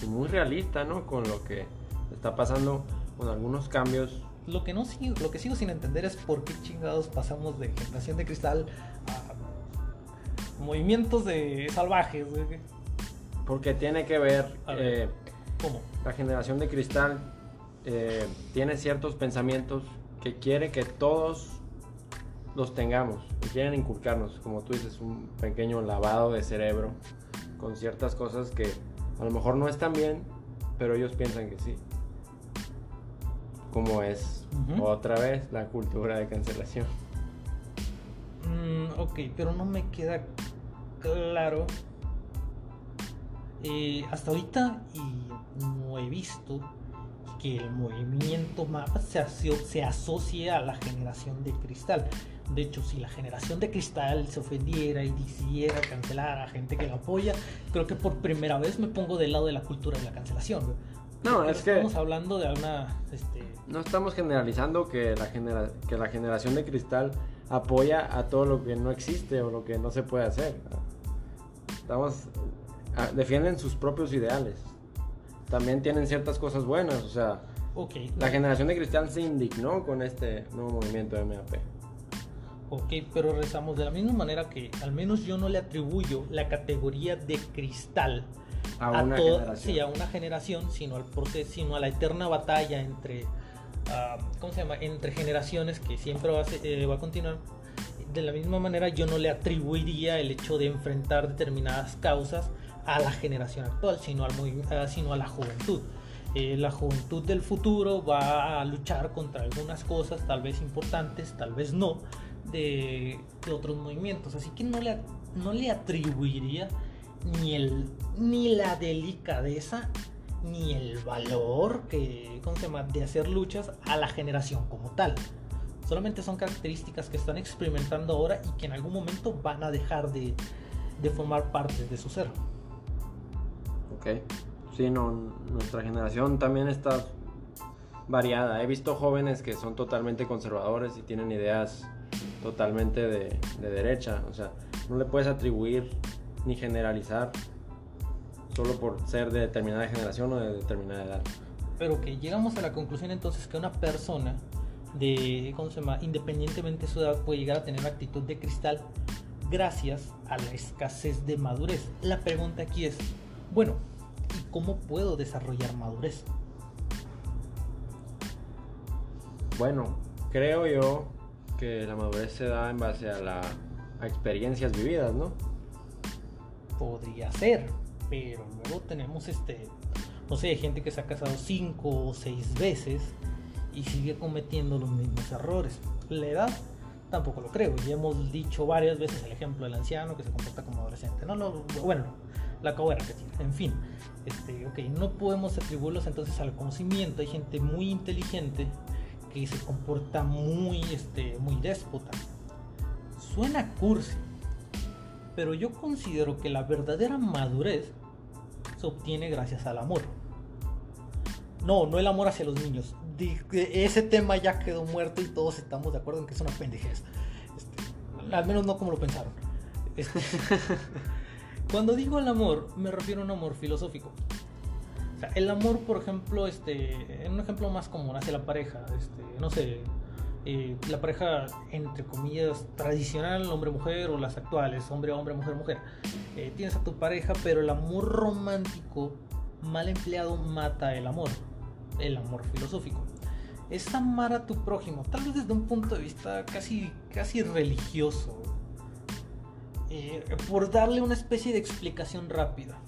Y muy realista, ¿no? Con lo que está pasando con algunos cambios. Lo que, no sigo, lo que sigo sin entender es por qué chingados pasamos de generación de cristal a movimientos de salvajes. Porque tiene que ver... Eh, ¿Cómo? La generación de cristal eh, tiene ciertos pensamientos que quiere que todos los tengamos y quieren inculcarnos, como tú dices, un pequeño lavado de cerebro con ciertas cosas que a lo mejor no están bien, pero ellos piensan que sí. Como es otra vez la cultura de cancelación. Mm, ok, pero no me queda claro eh, hasta ahorita y no he visto que el movimiento MAP se, se asocie a la generación de cristal. De hecho, si la generación de cristal se ofendiera y quisiera cancelar a gente que lo apoya, creo que por primera vez me pongo del lado de la cultura de la cancelación. No, es que... Estamos hablando de una... Este... No estamos generalizando que la, que la generación de cristal apoya a todo lo que no existe o lo que no se puede hacer. Estamos Ah, defienden sus propios ideales. También tienen ciertas cosas buenas, o sea, okay. la generación de cristal se indignó con este nuevo movimiento de MAP. Ok, pero rezamos de la misma manera que al menos yo no le atribuyo la categoría de cristal a, una generación. Sí, a una generación, sino al proceso, sino a la eterna batalla entre, uh, ¿cómo se llama? Entre generaciones que siempre va a, eh, va a continuar. De la misma manera, yo no le atribuiría el hecho de enfrentar determinadas causas a la generación actual, sino, al uh, sino a la juventud. Eh, la juventud del futuro va a luchar contra algunas cosas, tal vez importantes, tal vez no, de, de otros movimientos. Así que no le, no le atribuiría ni, el, ni la delicadeza ni el valor que, ¿cómo se llama? de hacer luchas a la generación como tal. Solamente son características que están experimentando ahora y que en algún momento van a dejar de, de formar parte de su ser. Ok. Sí, no, nuestra generación también está variada. He visto jóvenes que son totalmente conservadores y tienen ideas totalmente de, de derecha. O sea, no le puedes atribuir ni generalizar solo por ser de determinada generación o de determinada edad. Pero que llegamos a la conclusión entonces que una persona de, ¿cómo se llama? Independientemente de su edad puede llegar a tener actitud de cristal gracias a la escasez de madurez. La pregunta aquí es, bueno, ¿y cómo puedo desarrollar madurez? Bueno, creo yo que la madurez se da en base a, la, a experiencias vividas, ¿no? podría ser, pero luego tenemos este, no sé, gente que se ha casado cinco o seis veces y sigue cometiendo los mismos errores. La edad tampoco lo creo. Y hemos dicho varias veces el ejemplo del anciano que se comporta como adolescente. No, no, bueno, la acabo de repetir. En fin, este, ok, no podemos atribuirlos entonces al conocimiento. Hay gente muy inteligente que se comporta muy, este, muy déspota. Suena cursi, pero yo considero que la verdadera madurez se obtiene gracias al amor. No, no el amor hacia los niños. Ese tema ya quedó muerto y todos estamos de acuerdo en que es una pendejez. Este, al menos no como lo pensaron. Este, cuando digo el amor, me refiero a un amor filosófico. O sea, el amor, por ejemplo, este, en un ejemplo más común hacia la pareja, este, no sé, eh, la pareja, entre comillas, tradicional, hombre-mujer, o las actuales, hombre-hombre, mujer-mujer. Eh, tienes a tu pareja, pero el amor romántico mal empleado mata el amor, el amor filosófico. Es amar a tu prójimo, tal vez desde un punto de vista casi, casi religioso, eh, por darle una especie de explicación rápida.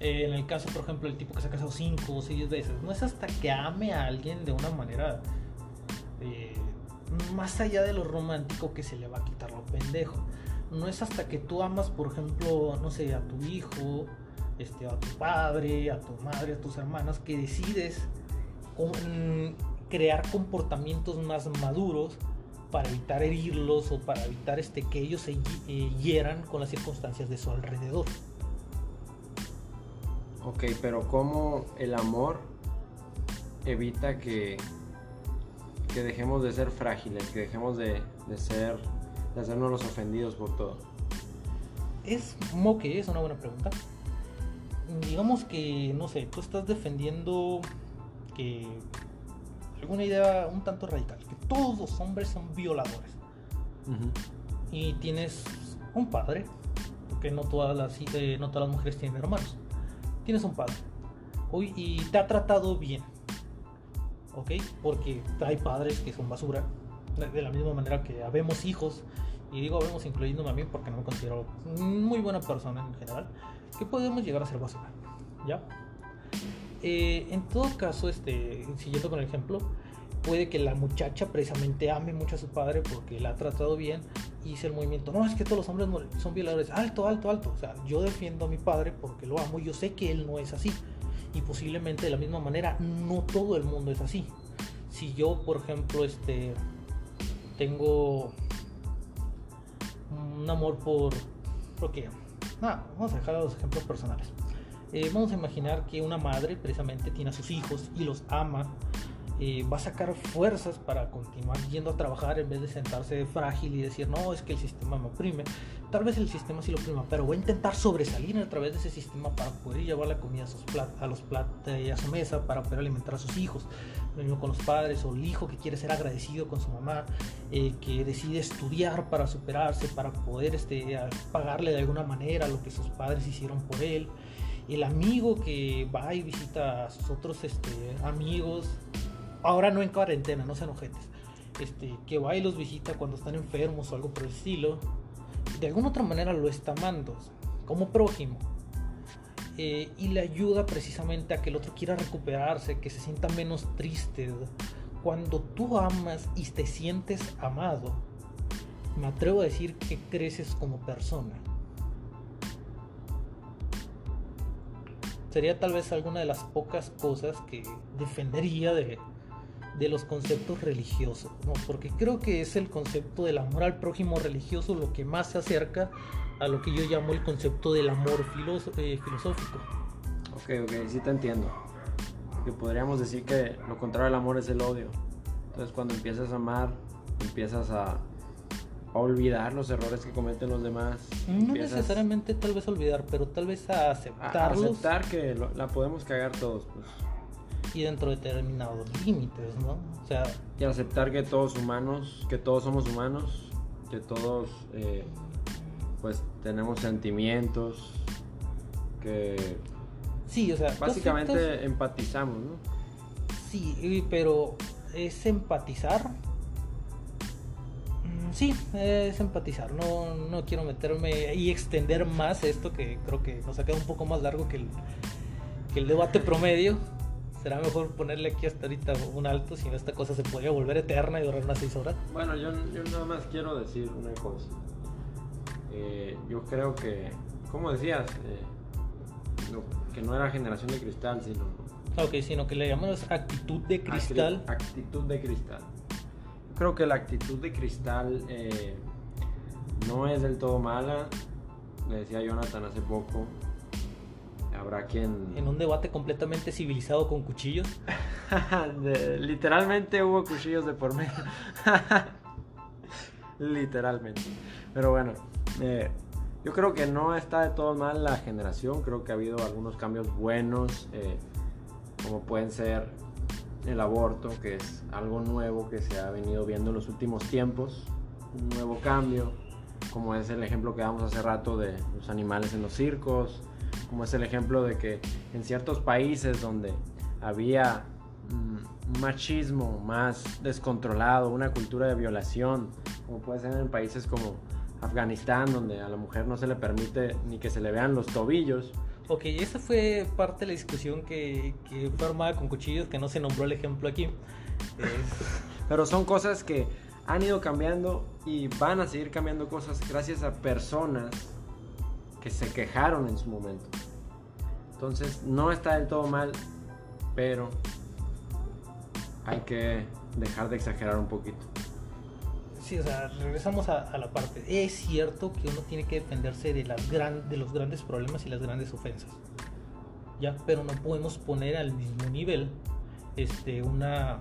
en el caso, por ejemplo, el tipo que se ha casado cinco o seis veces, no es hasta que ame a alguien de una manera más allá de lo romántico que se le va a quitar lo pendejo. No es hasta que tú amas, por ejemplo, no sé, a tu hijo, este, a tu padre, a tu madre, a tus hermanas, que decides crear comportamientos más maduros para evitar herirlos o para evitar este, que ellos se eh, hieran con las circunstancias de su alrededor. Ok, pero ¿cómo el amor evita que que dejemos de ser frágiles, que dejemos de, ser, de hacernos los ofendidos por todo? Es como que es una buena pregunta. Digamos que, no sé, tú estás defendiendo que alguna idea un tanto radical, que todos los hombres son violadores. Y tienes un padre, porque no todas las, eh, no todas las mujeres tienen hermanos. Tienes un padre. Hoy, y te ha tratado bien ¿ok? Porque hay padres que son basura, de la misma manera que habemos hijos, y digo habemos incluyéndome a mí porque no me considero muy buena persona en general, que podemos llegar a ser basura, ¿ya? Eh, en todo caso, este, siguiendo con el ejemplo, puede que la muchacha precisamente ame mucho a su padre porque la ha tratado bien y hice el movimiento. No, es que todos los hombres son violadores. Alto, alto, alto. O sea, yo defiendo a mi padre porque lo amo y yo sé que él no es así y posiblemente de la misma manera no todo el mundo es así. Si yo, por ejemplo, este tengo un amor por porque nada, vamos a dejar los ejemplos personales. Eh, vamos a imaginar que una madre precisamente tiene a sus hijos y los ama eh, va a sacar fuerzas para continuar yendo a trabajar en vez de sentarse frágil y decir, no, es que el sistema me oprime. Tal vez el sistema sí lo oprima, pero voy a intentar sobresalir a través de ese sistema para poder llevar la comida a, sus plat a los platos y a su mesa, para poder alimentar a sus hijos, lo mismo con los padres, o el hijo que quiere ser agradecido con su mamá, eh, que decide estudiar para superarse, para poder este, pagarle de alguna manera lo que sus padres hicieron por él. El amigo que va y visita a sus otros este, amigos, ahora no en cuarentena, no sean ojetes, este, que va y los visita cuando están enfermos o algo por el estilo, de alguna otra manera lo está amando, como prójimo. Eh, y le ayuda precisamente a que el otro quiera recuperarse, que se sienta menos triste. Cuando tú amas y te sientes amado, me atrevo a decir que creces como persona. Sería tal vez alguna de las pocas cosas que defendería de, de los conceptos religiosos, ¿no? porque creo que es el concepto del amor al prójimo religioso lo que más se acerca a lo que yo llamo el concepto del amor eh, filosófico. Ok, ok, sí te entiendo. Que podríamos decir que lo contrario al amor es el odio. Entonces cuando empiezas a amar, empiezas a, olvidar los errores que cometen los demás. No necesariamente tal vez olvidar, pero tal vez a aceptarlos. A aceptar que la podemos cagar todos, pues. Y dentro de determinados límites, ¿no? O sea... Y aceptar que todos humanos, que todos somos humanos, que todos... Eh, pues tenemos sentimientos que sí, o sea, básicamente empatizamos, ¿no? Sí, pero es empatizar. Mm, sí, es empatizar. No, no quiero meterme y extender más esto que creo que nos ha quedado un poco más largo que el, que el debate promedio. Será mejor ponerle aquí hasta ahorita un alto, si no esta cosa se podría volver eterna y durar unas seis horas. Bueno, yo, yo nada más quiero decir una cosa. Eh, yo creo que, como decías, eh, que no era generación de cristal, sino... Ok, sino que le llamamos actitud de cristal. Actitud de cristal. Creo que la actitud de cristal eh, no es del todo mala. Le decía Jonathan hace poco. Habrá quien... En un debate completamente civilizado con cuchillos. literalmente hubo cuchillos de por medio. literalmente. Pero bueno, eh, yo creo que no está de todo mal la generación, creo que ha habido algunos cambios buenos, eh, como pueden ser el aborto, que es algo nuevo que se ha venido viendo en los últimos tiempos, un nuevo cambio, como es el ejemplo que damos hace rato de los animales en los circos, como es el ejemplo de que en ciertos países donde había un machismo más descontrolado, una cultura de violación, como puede ser en países como Afganistán, donde a la mujer no se le permite ni que se le vean los tobillos. Ok, esa fue parte de la discusión que, que fue armada con cuchillos, que no se nombró el ejemplo aquí. Pero son cosas que han ido cambiando y van a seguir cambiando cosas gracias a personas que se quejaron en su momento. Entonces, no está del todo mal, pero hay que dejar de exagerar un poquito sí, o sea, regresamos a, la parte. Es cierto que uno tiene que defenderse de, las gran, de los grandes problemas y las grandes ofensas. ¿Ya? Pero no podemos poner al mismo nivel este, una,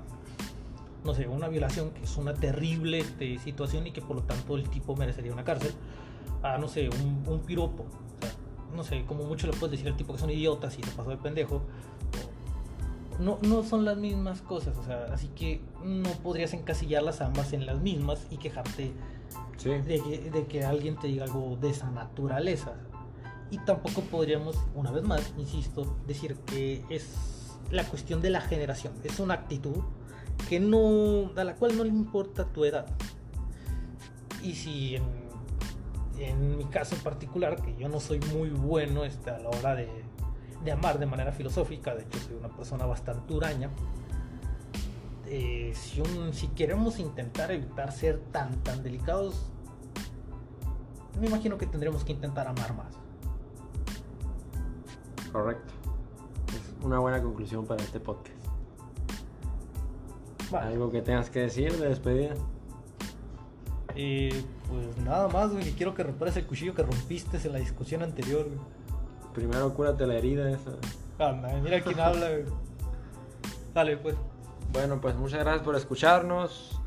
no sé, una violación que es una terrible este, situación y que por lo tanto el tipo merecería una cárcel. A, no sé, un, un piropo. O sea, no sé, como mucho le puedes decir al tipo que son idiotas y te pasó de pendejo no, no son las mismas cosas, o sea, así que no podrías encasillarlas ambas en las mismas y quejarte de, que, alguien te diga algo de esa naturaleza. Y tampoco podríamos, una vez más, insisto, decir que es la cuestión de la generación, es una actitud que no, a la cual no le importa tu edad. Y si en, en mi caso en particular, que yo no soy muy bueno este, a la hora de de amar de manera filosófica, de hecho soy una persona bastante huraña, eh, si, si queremos intentar evitar ser tan, tan delicados, me imagino que tendremos que intentar amar más. Correcto. Es una buena conclusión para este podcast. ¿Algo que tengas que decir de despedida? Eh, pues nada más, güey. Quiero que repares el cuchillo que rompiste en la discusión anterior, Primero cúrate la herida esa. mira quién habla. Dale, pues. Bueno, pues muchas gracias por escucharnos.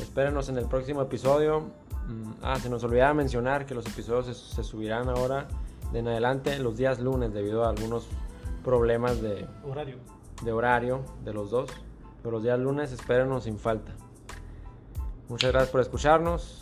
Espérenos en el próximo episodio. Mm, ah, se nos olvidaba mencionar que los episodios se, subirán ahora de en adelante los días lunes debido a algunos problemas de horario. De horario de los dos. Pero los días lunes espérenos sin falta. Muchas gracias por escucharnos.